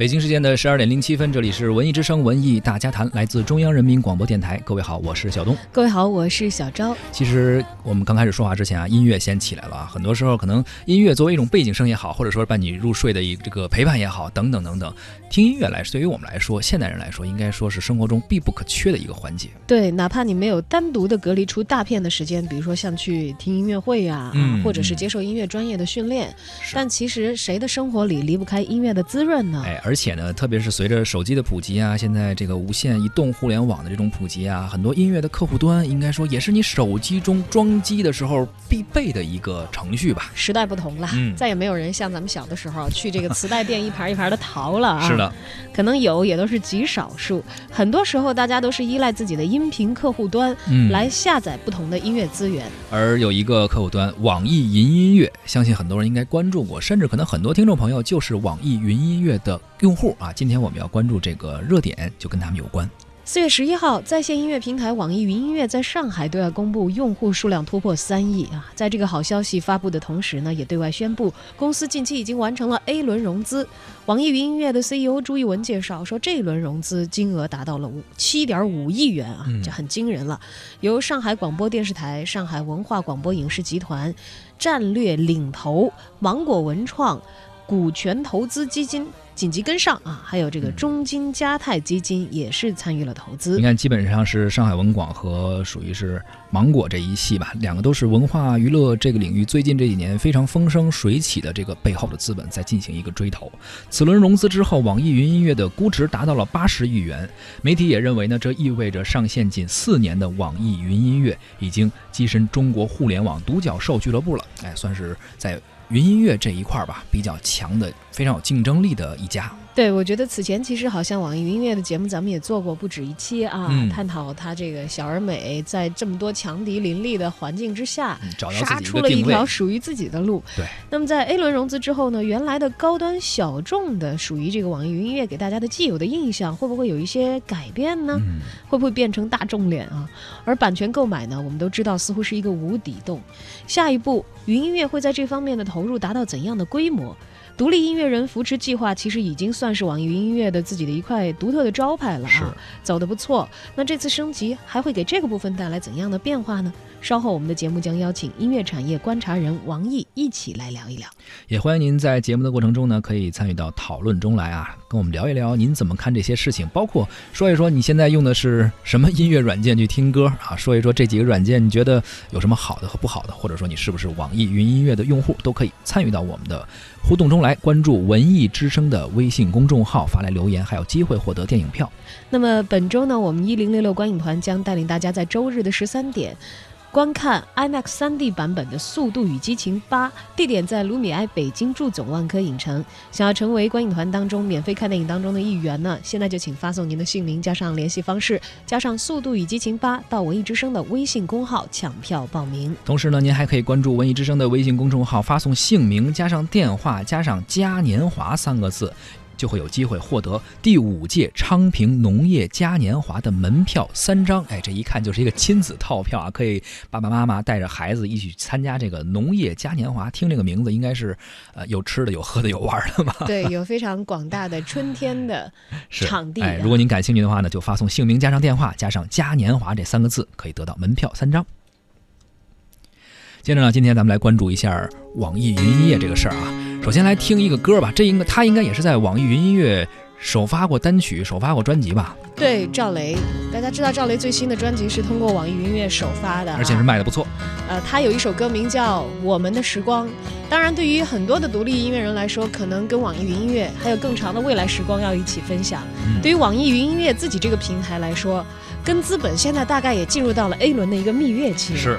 北京时间的十二点零七分，这里是文艺之声文艺大家谈，来自中央人民广播电台。各位好，我是小东。各位好，我是小昭。其实我们刚开始说话之前啊，音乐先起来了啊。很多时候可能音乐作为一种背景声也好，或者说伴你入睡的一这个陪伴也好，等等等等。听音乐来，对于我们来说，现代人来说，应该说是生活中必不可缺的一个环节。对，哪怕你没有单独的隔离出大片的时间，比如说像去听音乐会呀，嗯或者是接受音乐专业的训练，但其实谁的生活里离不开音乐的滋润呢？哎，而且呢，特别是随着手机的普及啊，现在这个无线移动互联网的这种普及啊，很多音乐的客户端应该说也是你手机中装机的时候必备的一个程序吧。时代不同了，嗯再也没有人像咱们小的时候去这个磁带店一盘一盘的淘了啊。是的，可能有也都是极少数。很多时候，大家都是依赖自己的音频客户端嗯，来下载不同的音乐资源。而有一个客户端网易云音乐，相信很多人应该关注过，甚至可能很多听众朋友就是网易云音乐的用户啊。今天我们要关注这个热点，就跟他们有关。四月十一号，在线音乐平台网易云音乐在上海对外公布用户数量突破三亿啊！在这个好消息发布的同时呢，也对外宣布公司近期已经完成了 A 轮融资。网易云音乐的 CEO 朱一文介绍说，这一轮融资金额达到了五七点五亿元啊嗯，这很惊人了。由上海广播电视台、上海文化广播影视集团、战略领头芒果文创股权投资基金紧急跟上啊，还有这个嗯中金嘉泰基金也是参与了投资你。看，基本上是上海文广和属于是芒果这一系吧，两个都是文化娱乐这个领域最近这几年非常风生水起的这个背后的资本在进行一个追投。此轮融资之后，网易云音乐的估值达到了八十亿元。媒体也认为呢，这意味着上线仅四年的网易云音乐已经跻身中国互联网独角兽俱乐部了。哎，算是在云音乐这一块儿吧，比较强的、非常有竞争力的一家。对，我觉得此前其实好像网易云音乐的节目咱们也做过不止一期啊，嗯探讨它这个小而美在这么多强敌林立的环境之下，嗯，找到杀出了一条。属于自己的路。对。那么在 A 轮融资之后呢，原来的高端小众的属于这个网易云音乐给大家的既有的印象，会不会有一些改变呢？嗯，会不会变成大众脸啊？而版权购买呢，我们都知道似乎是一个无底洞。下一步，云音乐会在这方面的投入达到怎样的规模？独立音乐人扶持计划其实已经算是网易云音乐的自己的一块独特的招牌了啊，走的不错。那这次升级还会给这个部分带来怎样的变化呢？稍后我们的节目将邀请音乐产业观察人王毅一起来聊一聊。也欢迎您在节目的过程中呢，可以参与到讨论中来啊，跟我们聊一聊您怎么看这些事情，包括说一说你现在用的是什么音乐软件去听歌啊，说一说这几个软件你觉得有什么好的和不好的，或者说你是不是网易云音乐的用户，都可以参与到我们的互动中来，关注文艺之声的微信公众号发来留言，还有机会获得电影票。那么本周呢，我们一零六六观影团将带领大家在周日的十三点。观看 IMAX 3D 版本的《速度与激情八》，地点在卢米埃北京驻总万科影城。想要成为观影团当中免费看电影当中的一员呢，现在就请发送您的姓名加上联系方式，加上《速度与激情八》到文艺之声的微信公号抢票报名。同时呢，您还可以关注文艺之声的微信公众号，发送姓名加上电话加上嘉年华三个字。就会有机会获得第五届昌平农业嘉年华的门票三张，哎，这一看就是一个亲子套票啊，可以爸爸妈妈带着孩子一起参加这个农业嘉年华。听这个名字，应该是呃有吃的、有喝的、有玩的吧？对，有非常广大的春天的 场地、哎，啊。如果您感兴趣的话呢，就发送姓名加上电话加上嘉年华这三个字，可以得到门票三张。接着呢，今天咱们来关注一下网易云音乐这个事儿啊。首先来听一个歌吧，这应该他应该也是在网易云音乐首发过单曲、首发过专辑吧，对赵雷，大家知道赵雷最新的专辑是通过网易云音乐首发的、啊，而且是卖的不错。呃，他有一首歌名叫《我们的时光》。当然，对于很多的独立音乐人来说，可能跟网易云音乐还有更长的未来时光要一起分享。嗯对于网易云音乐自己这个平台来说，跟资本现在大概也进入到了 A 轮的一个蜜月期。是，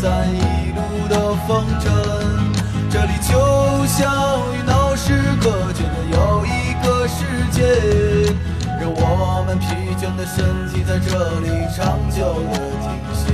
散一路的风尘。这里就像与闹市隔绝的又一个世界，让我们疲倦的身体在这里长久的停歇。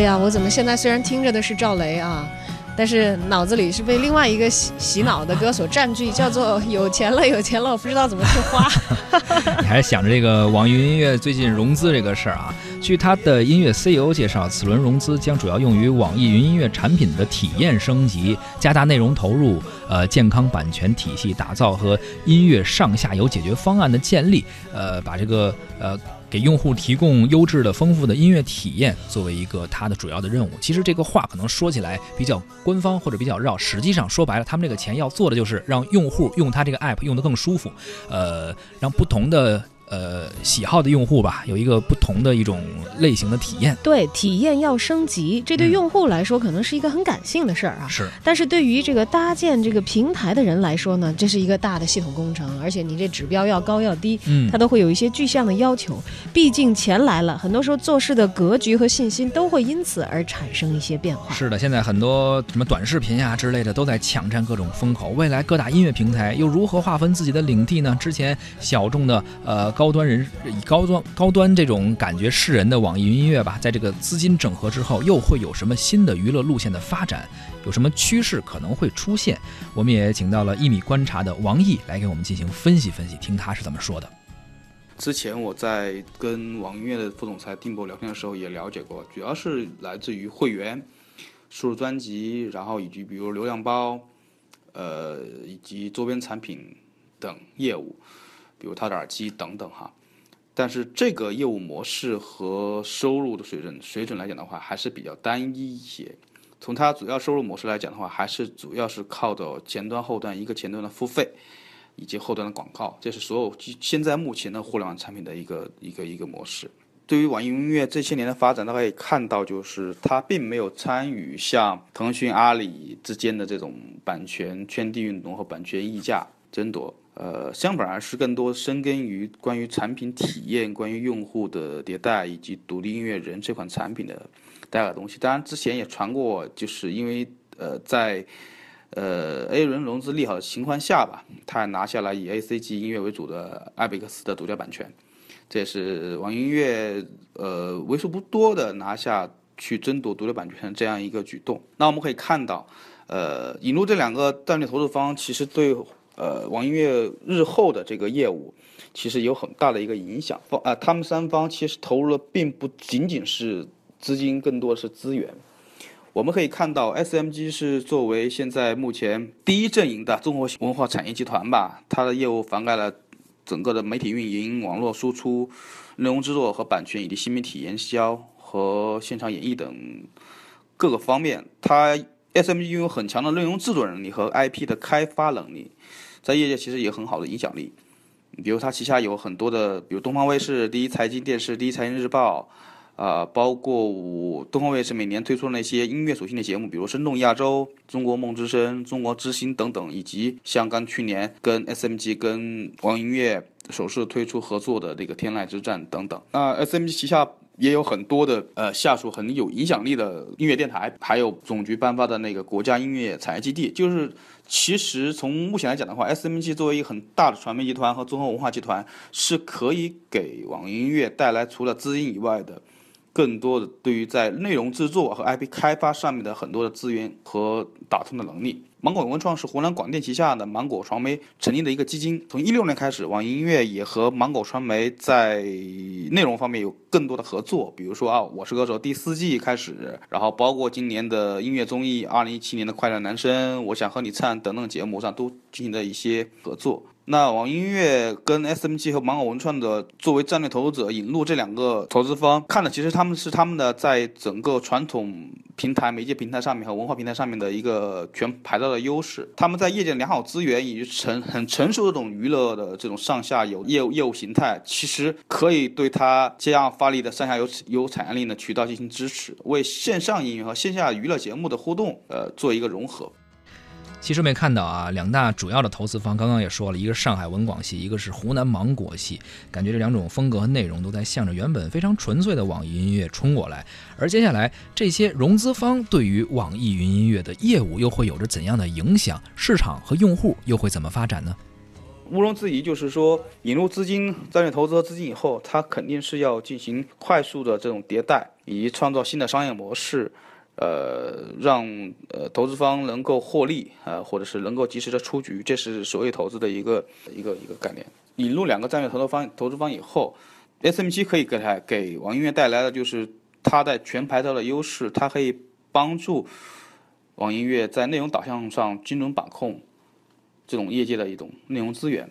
哎呀，我怎么现在虽然听着的是赵雷啊，但是脑子里是被另外一个洗洗脑的歌所占据，叫做“有钱了，有钱了”，我不知道怎么去花。你还是想着这个网易云音乐最近融资这个事儿啊？据他的音乐 CEO 介绍，此轮融资将主要用于网易云音乐产品的体验升级，加大内容投入，呃，健康版权体系打造和音乐上下游解决方案的建立，呃，把这个呃。给用户提供优质的、丰富的音乐体验，作为一个它的主要的任务。其实这个话可能说起来比较官方或者比较绕，实际上说白了，他们这个钱要做的就是让用户用它这个 app 用得更舒服，呃，让不同的。呃，喜好的用户吧，有一个不同的一种类型的体验。对，体验要升级，这对用户来说可能是一个很感性的事儿啊。是。但是对于这个搭建这个平台的人来说呢，这是一个大的系统工程，而且你这指标要高要低，嗯，它都会有一些具象的要求。毕竟钱来了，很多时候做事的格局和信心都会因此而产生一些变化。是的，现在很多什么短视频呀之类的都在抢占各种风口。未来各大音乐平台又如何划分自己的领地呢？之前小众的呃。高端人以高端高端这种感觉示人的网易云音乐吧，在这个资金整合之后，又会有什么新的娱乐路线的发展？有什么趋势可能会出现？我们也请到了一米观察的王毅来给我们进行分析分析，听他是怎么说的。之前我在跟网易音乐的副总裁丁博聊天的时候也了解过，主要是来自于会员、输入专辑，然后以及比如流量包，呃，以及周边产品等业务。比如它的耳机等等哈，但是这个业务模式和收入的水准水准来讲的话，还是比较单一一些。从它主要收入模式来讲的话，还是主要是靠着前端后端一个前端的付费，以及后端的广告，这是所有现在目前的互联网产品的一个一个一个模式。对于网易云音乐这些年的发展，大家可以看到，就是它并没有参与像腾讯、阿里之间的这种版权圈地运动和版权溢价争夺。呃，相反而是更多深耕于关于产品体验、关于用户的迭代以及独立音乐人这款产品的带来东西。当然，之前也传过，就是因为呃，在呃 A 轮融资利好的情况下吧，他拿下了以 A C G 音乐为主的艾贝克斯的独家版权，这也是网易音乐呃为数不多的拿下去争夺独家版权这样一个举动。那我们可以看到，呃，引入这两个战略投资方，其实对。呃，网易音乐日后的这个业务，其实有很大的一个影响。方啊，他们三方其实投入的并不仅仅是资金，更多的是资源。我们可以看到，SMG 是作为现在目前第一阵营的综合文化产业集团吧，它的业务涵盖了整个的媒体运营、网络输出、内容制作和版权，以及新媒体营销和现场演绎等各个方面。它 SMG 拥有很强的内容制作能力和 IP 的开发能力。在业界其实也很好的影响力，比如它旗下有很多的，比如东方卫视、第一财经电视、第一财经日报，啊，包括五东方卫视每年推出的那些音乐属性的节目，比如《生动亚洲》、《中国梦之声》、《中国之星》等等，以及像刚去年跟 SMG、跟网易音乐首次推出合作的这个《天籁之战》等等。那 SMG 旗下。也有很多的呃下属很有影响力的音乐电台，还有总局颁发的那个国家音乐产业基地。就是其实从目前来讲的话，SMG 作为一个很大的传媒集团和综合文化集团，是可以给网易音乐带来除了资金以外的。更多的对于在内容制作和 IP 开发上面的很多的资源和打通的能力。芒果文创是湖南广电旗下的芒果传媒成立的一个基金。从一六年开始，网易音乐也和芒果传媒在内容方面有更多的合作。比如说啊，《我是歌手》第四季开始，然后包括今年的音乐综艺，二零一七年的《快乐男声》，我想和你唱等等节目上都进行了一些合作。那网易音乐跟 SMG 和芒果文创的作为战略投资者引入这两个投资方，看的其实他们是他们的在整个传统平台、媒介平台上面和文化平台上面的一个全牌照的优势。他们在业界良好资源以及成很成熟的这种娱乐的这种上下游业务业务形态，其实可以对它这样发力的上下游有产业链的渠道进行支持，为线上音乐和线下娱乐节目的互动，呃，做一个融合。其实没看到啊，两大主要的投资方刚刚也说了，一个是上海文广系，一个是湖南芒果系，感觉这两种风格和内容都在向着原本非常纯粹的网易云音乐冲过来。而接下来这些融资方对于网易云音乐的业务又会有着怎样的影响？市场和用户又会怎么发展呢？毋庸置疑，就是说引入资金、战略投资和资金以后，它肯定是要进行快速的这种迭代，以及创造新的商业模式。呃，让呃投资方能够获利啊，或者是能够及时的出局，这是所谓投资的一个一个一个概念。引入两个战略投资方投资方以后，SMG 可以给它给网音乐带来的就是它在全牌照的优势，它可以帮助网音乐在内容导向上精准把控这种业界的一种内容资源。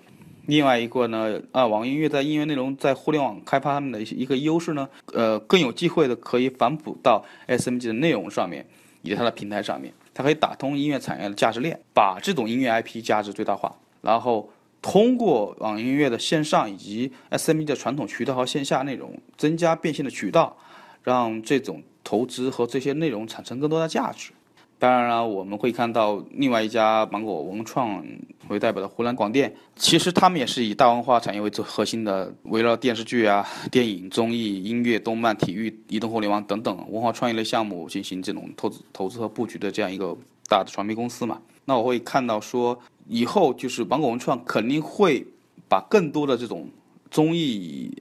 另外一个呢，啊，网易音乐在音乐内容在互联网开发上面的一些一个优势呢，呃，更有机会的可以反哺到 SMG 的内容上面，以及它的平台上面，它可以打通音乐产业的价值链，把这种音乐 IP 价值最大化，然后通过网易音乐的线上以及 SMG 的传统渠道和线下内容，增加变现的渠道，让这种投资和这些内容产生更多的价值。当然了，我们会看到另外一家芒果文创为代表的湖南广电，其实他们也是以大文化产业为最核心的，围绕电视剧啊、电影、综艺、音乐、动漫、体育、移动互联网等等文化创意类项目进行这种投资、投资和布局的这样一个大的传媒公司嘛。那我会看到说，以后就是芒果文创肯定会把更多的这种综艺。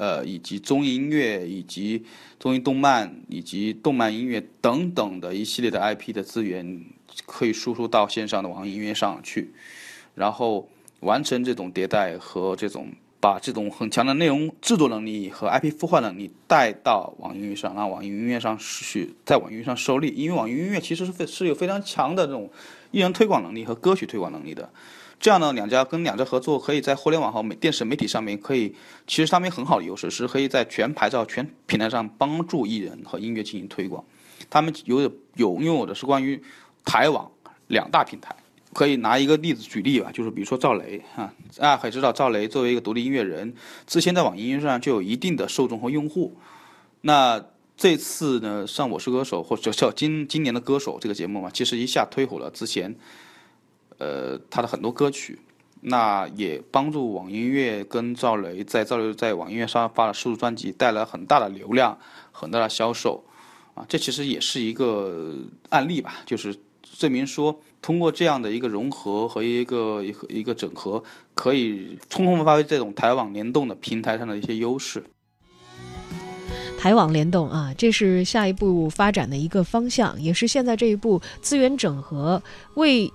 呃，以及综艺音乐，以及综艺动漫，以及动漫音乐等等的一系列的 IP 的资源，可以输出到线上的网易音乐上去，然后完成这种迭代和这种把这种很强的内容制作能力和 IP 孵化能力带到网易音乐上，让网易音乐上去在网易音乐上受力，因为网易音乐其实是非是有非常强的这种艺人推广能力和歌曲推广能力的。这样呢，两家跟两家合作，可以在互联网和媒电视媒体上面，可以其实他们很好的优势是可以在全牌照、全平台上帮助艺人和音乐进行推广。他们有有拥有的是关于台网两大平台。可以拿一个例子举例吧，就是比如说赵雷啊，大家可以知道赵雷作为一个独立音乐人，之前在网易音乐上就有一定的受众和用户。那这次呢，上《我是歌手》或者叫今今年的歌手这个节目嘛，其实一下推火了之前。呃，他的很多歌曲，那也帮助网音乐跟赵雷在赵雷在网音乐上发了数字专辑，带来很大的流量，很大的销售，啊，这其实也是一个案例吧，就是证明说，通过这样的一个融合和一个一个一个整合，可以充分发挥这种台网联动的平台上的一些优势。台网联动啊，这是下一步发展的一个方向，也是现在这一步资源整合为。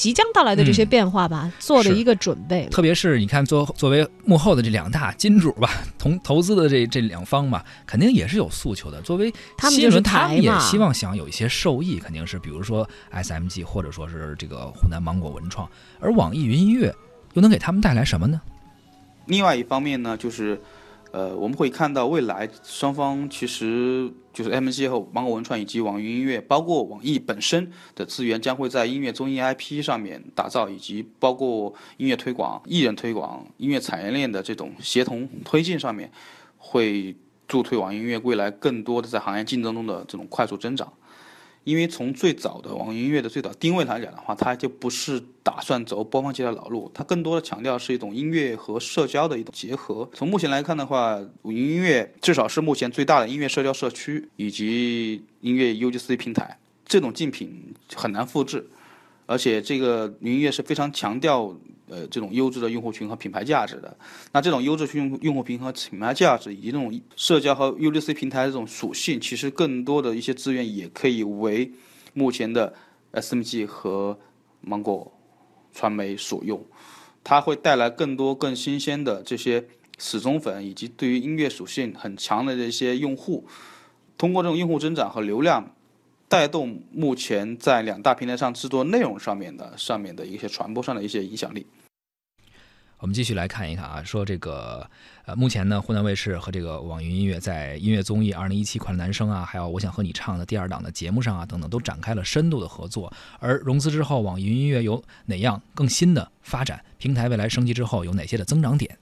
即将到来的这些变化吧，做的一个准备。特别是你看，作作为幕后的这两大金主吧，同 投资的这这两方嘛，肯定也是有诉求的。作为新闻，他们也希望想有一些受益，肯定是比如说 SMG 或者说是这个湖南芒果文创，而网易云音乐又能给他们带来什么呢？另外一方面呢，就是。呃，我们会看到未来双方其实就是 M C 和芒果文创以及网易音乐，包括网易本身的资源将会在音乐综艺 I P 上面打造，以及包括音乐推广、艺人推广、音乐产业链的这种协同推进上面，会助推网易音乐未来更多的在行业竞争中的这种快速增长。因为从最早的网易音乐的最早定位来讲的话，它就不是打算走播放器的老路，它更多的强调是一种音乐和社交的一种结合。从目前来看的话，网易音乐至少是目前最大的音乐社交社区以及音乐 UGC 平台，这种竞品很难复制，而且这个云音乐是非常强调。呃，这种优质的用户群和品牌价值的，那这种优质用用户群和品牌价值，以及这种社交和 UGC 平台这种属性，其实更多的一些资源也可以为目前的 SMG 和芒果传媒所用，它会带来更多更新鲜的这些死忠粉，以及对于音乐属性很强的这些用户，通过这种用户增长和流量。带动目前在两大平台上制作内容上面的上面的一些传播上的一些影响力。我们继续来看一看啊，说这个呃，目前呢，湖南卫视和这个网易云音乐在音乐综艺《二零一七快乐男声》啊，还有《我想和你唱》的第二档的节目上啊，等等，都展开了深度的合作。而融资之后，网易云音乐有哪样更新的发展？平台未来升级之后有哪些的增长点？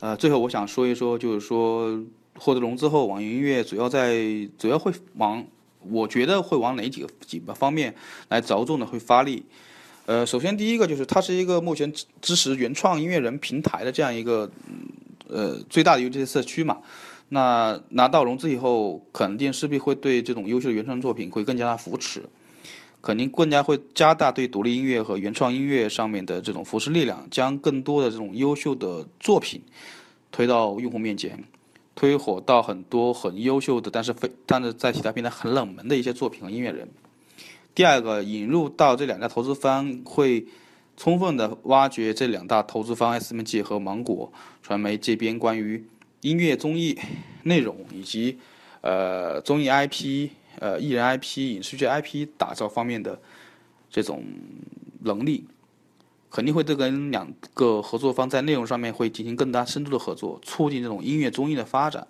呃，最后我想说一说，就是说获得融资后，网易音乐主要在主要会往，我觉得会往哪几个几个方面来着重的会发力。呃，首先第一个就是它是一个目前支支持原创音乐人平台的这样一个，呃，最大的优质社区嘛。那拿到融资以后，肯定势必会对这种优秀的原创作品会更加的扶持，肯定更加会加大对独立音乐和原创音乐上面的这种扶持力量，将更多的这种优秀的作品推到用户面前，推火到很多很优秀的，但是非但是在其他平台很冷门的一些作品和音乐人。第二个，引入到这两家投资方会充分的挖掘这两大投资方 SMG 和芒果传媒这边关于音乐综艺内容以及呃综艺 IP、呃艺人 IP、影视剧 IP 打造方面的这种能力，肯定会跟两个合作方在内容上面会进行更大深度的合作，促进这种音乐综艺的发展。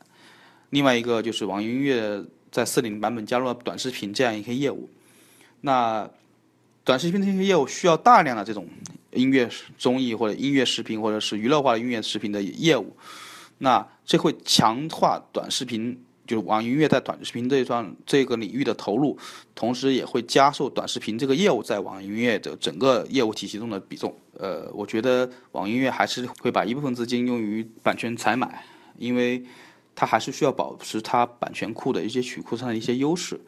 另外一个就是网易音乐在四零版本加入了短视频这样一些业务。那短视频这些业务需要大量的这种音乐综艺或者音乐视频或者是娱乐化的音乐视频的业务，那这会强化短视频，就是网易音乐在短视频这一段这个领域的投入，同时也会加速短视频这个业务在网易音乐的整个业务体系中的比重。呃，我觉得网易音乐还是会把一部分资金用于版权采买，因为它还是需要保持它版权库的一些曲库上的一些优势。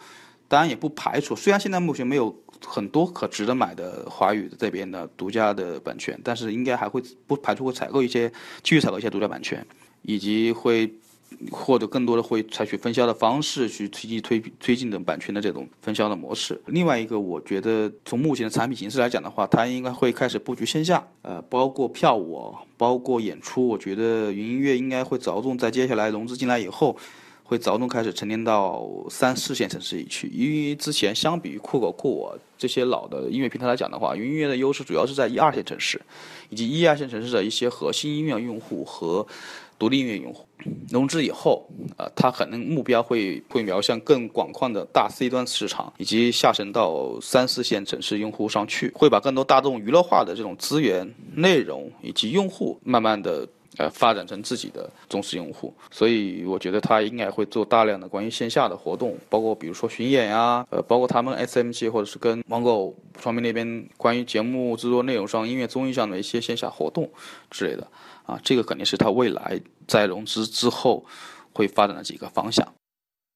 当然也不排除，虽然现在目前没有很多可值得买的华语这边的独家的版权，但是应该还会不排除会采购一些继续采购一些独家版权，以及会或者更多的会采取分销的方式去推进推推进的版权的这种分销的模式。另外一个，我觉得从目前的产品形式来讲的话，它应该会开始布局线下，呃，包括票务，包括演出。我觉得云音乐应该会着重在接下来融资进来以后。会着重开始沉淀到三四线城市里去，因为之前相比于酷狗、酷我这些老的音乐平台来讲的话，云音乐的优势主要是在一二线城市，以及一二线城市的一些核心音乐用户和独立音乐用户。融资以后，呃，它可能目标会会瞄向更广阔的大 C 端市场，以及下沉到三四线城市用户上去，会把更多大众娱乐化的这种资源、内容以及用户，慢慢的。呃，发展成自己的忠实用户，所以我觉得他应该会做大量的关于线下的活动，包括比如说巡演呀，呃，包括他们 SMG 或者是跟芒果传媒那边关于节目制作内容上、音乐综艺上的一些线下活动之类的，啊，这个肯定是它未来在融资之后会发展的几个方向。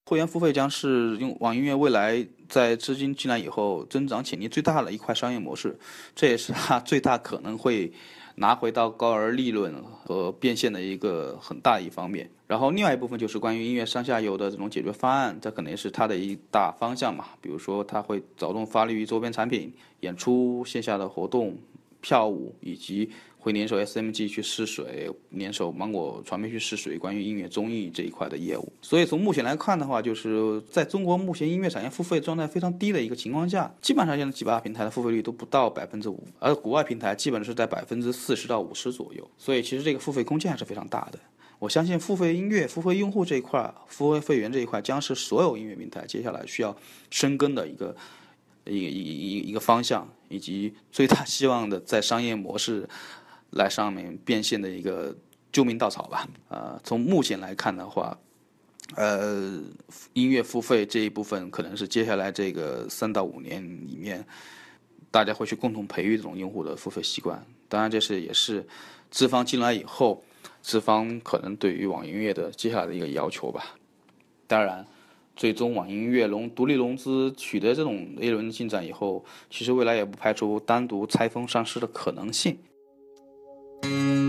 会员付费将是用网易音乐未来在资金进来以后增长潜力最大的一块商业模式，这也是它最大可能会。拿回到高额利润和变现的一个很大一方面，然后另外一部分就是关于音乐上下游的这种解决方案，这可能是它的一大方向嘛。比如说，它会着重发力于周边产品、演出、线下的活动、票务以及。会联手 SMG 去试水，联手芒果传媒去试水，关于音乐综艺这一块的业务。所以从目前来看的话，就是在中国目前音乐产业付费状态非常低的一个情况下，基本上现在几大平台的付费率都不到百分之五，而国外平台基本是在百分之四十到五十左右。所以其实这个付费空间还是非常大的。我相信付费音乐、付费用户这一块、付费会员这一块，将是所有音乐平台接下来需要深耕的一个一一一一个方向，以及最大希望的在商业模式。来上面变现的一个救命稻草吧。呃，从目前来看的话，呃，音乐付费这一部分可能是接下来这个三到五年里面，大家会去共同培育这种用户的付费习惯。当然，这是也是资方进来以后，资方可能对于网音乐的接下来的一个要求吧。当然，最终网音乐融独立融资取得这种 A 轮进展以后，其实未来也不排除单独拆分上市的可能性。Thank you.